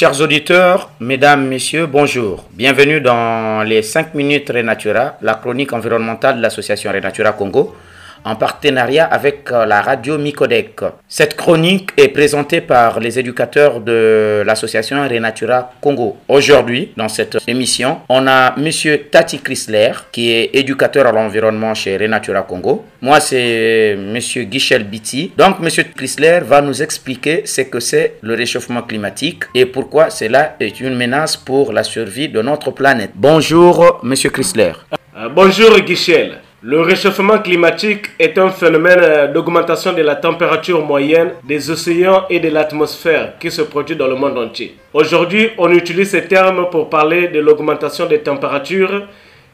Chers auditeurs, mesdames, messieurs, bonjour. Bienvenue dans les 5 minutes Renatura, la chronique environnementale de l'association Renatura Congo en partenariat avec euh, la radio Micodec. Cette chronique est présentée par les éducateurs de l'association Renatura Congo. Aujourd'hui, dans cette émission, on a monsieur Tati Chrysler qui est éducateur à l'environnement chez Renatura Congo. Moi, c'est monsieur Guichel Biti. Donc, monsieur Chrysler va nous expliquer ce que c'est le réchauffement climatique et pourquoi cela est une menace pour la survie de notre planète. Bonjour, monsieur Chrysler. Euh, bonjour, Guichel. Le réchauffement climatique est un phénomène euh, d'augmentation de la température moyenne des océans et de l'atmosphère qui se produit dans le monde entier. Aujourd'hui, on utilise ces termes pour parler de l'augmentation des températures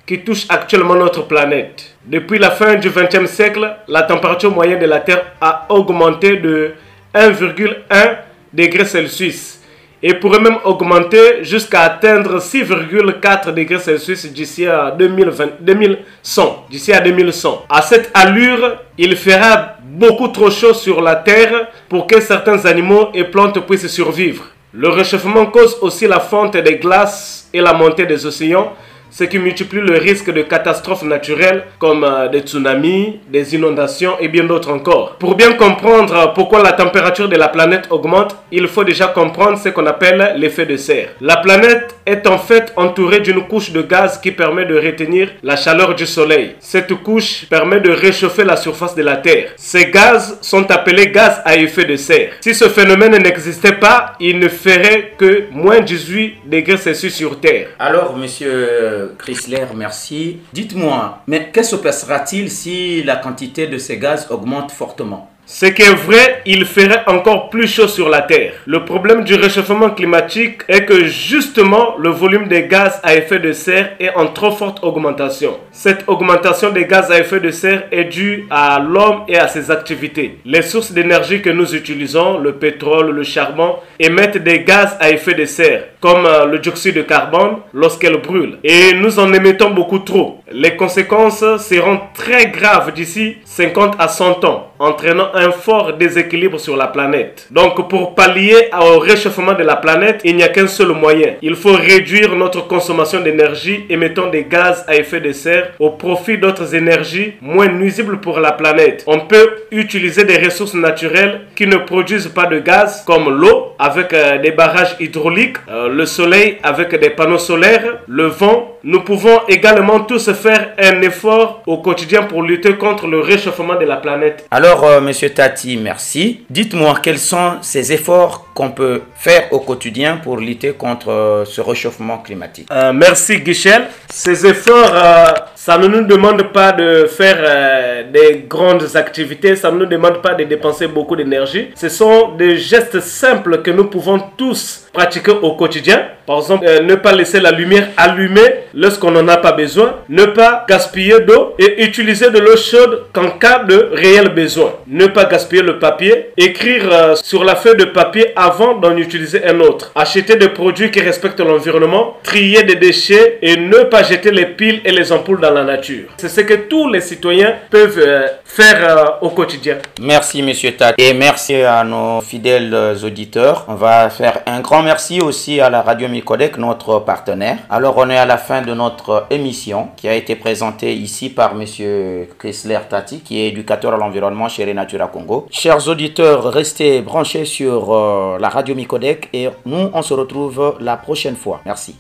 qui touche actuellement notre planète. Depuis la fin du XXe siècle, la température moyenne de la Terre a augmenté de 1,1 degré Celsius et pourrait même augmenter jusqu'à atteindre 6,4 degrés Celsius d'ici à 2100. D'ici à 2100. À cette allure, il fera beaucoup trop chaud sur la Terre pour que certains animaux et plantes puissent survivre. Le réchauffement cause aussi la fonte des glaces et la montée des océans, ce qui multiplie le risque de catastrophes naturelles comme euh, des tsunamis, des inondations et bien d'autres encore. Pour bien comprendre pourquoi la température de la planète augmente, il faut déjà comprendre ce qu'on appelle l'effet de serre. La planète est en fait entourée d'une couche de gaz qui permet de retenir la chaleur du soleil. Cette couche permet de réchauffer la surface de la Terre. Ces gaz sont appelés gaz à effet de serre. Si ce phénomène n'existait pas, il ne ferait que moins 18 degrés Celsius sur Terre. Alors, monsieur Chrysler, merci. Dites-moi, mais que se passera-t-il si la quantité de ces gaz augmente fortement? Ce qui est vrai, il ferait encore plus chaud sur la Terre. Le problème du réchauffement climatique est que justement le volume des gaz à effet de serre est en trop forte augmentation. Cette augmentation des gaz à effet de serre est due à l'homme et à ses activités. Les sources d'énergie que nous utilisons, le pétrole, le charbon, émettent des gaz à effet de serre, comme euh, le dioxyde de carbone lorsqu'elles brûlent. Et nous en émettons beaucoup trop. Les conséquences seront très graves d'ici 50 à 100 ans, entraînant un fort déséquilibre sur la planète. Donc pour pallier au réchauffement de la planète, il n'y a qu'un seul moyen. Il faut réduire notre consommation d'énergie émettant des gaz à effet de serre au profit d'autres énergies moins nuisibles pour la planète. On peut utiliser des ressources naturelles qui ne produisent pas de gaz comme l'eau avec euh, des barrages hydrauliques, euh, le soleil avec des panneaux solaires, le vent. Nous pouvons également tous faire un effort au quotidien pour lutter contre le réchauffement de la planète. Alors, euh, monsieur Tati, merci. Dites-moi quels sont ces efforts qu'on peut faire au quotidien pour lutter contre ce réchauffement climatique? merci, Guichel. Ces efforts, ça ne nous demande pas de faire des grandes activités, ça ne nous demande pas de dépenser beaucoup d'énergie. Ce sont des gestes simples que nous pouvons tous pratiquer au quotidien. Par exemple, euh, ne pas laisser la lumière allumée lorsqu'on n'en a pas besoin. Ne pas gaspiller d'eau et utiliser de l'eau chaude qu'en cas de réel besoin. Ne pas gaspiller le papier. Écrire euh, sur la feuille de papier avant d'en utiliser un autre. Acheter des produits qui respectent l'environnement. Trier des déchets et ne pas jeter les piles et les ampoules dans la nature. C'est ce que tous les citoyens peuvent euh, faire au quotidien. Merci, monsieur Tat. Et merci à nos fidèles auditeurs. On va faire un grand merci aussi à la radio Micodec, notre partenaire. Alors, on est à la fin de notre émission qui a été présentée ici par monsieur Chrysler Tati, qui est éducateur à l'environnement chez Renatura Congo. Chers auditeurs, restez branchés sur euh, la radio Micodec et nous, on se retrouve la prochaine fois. Merci.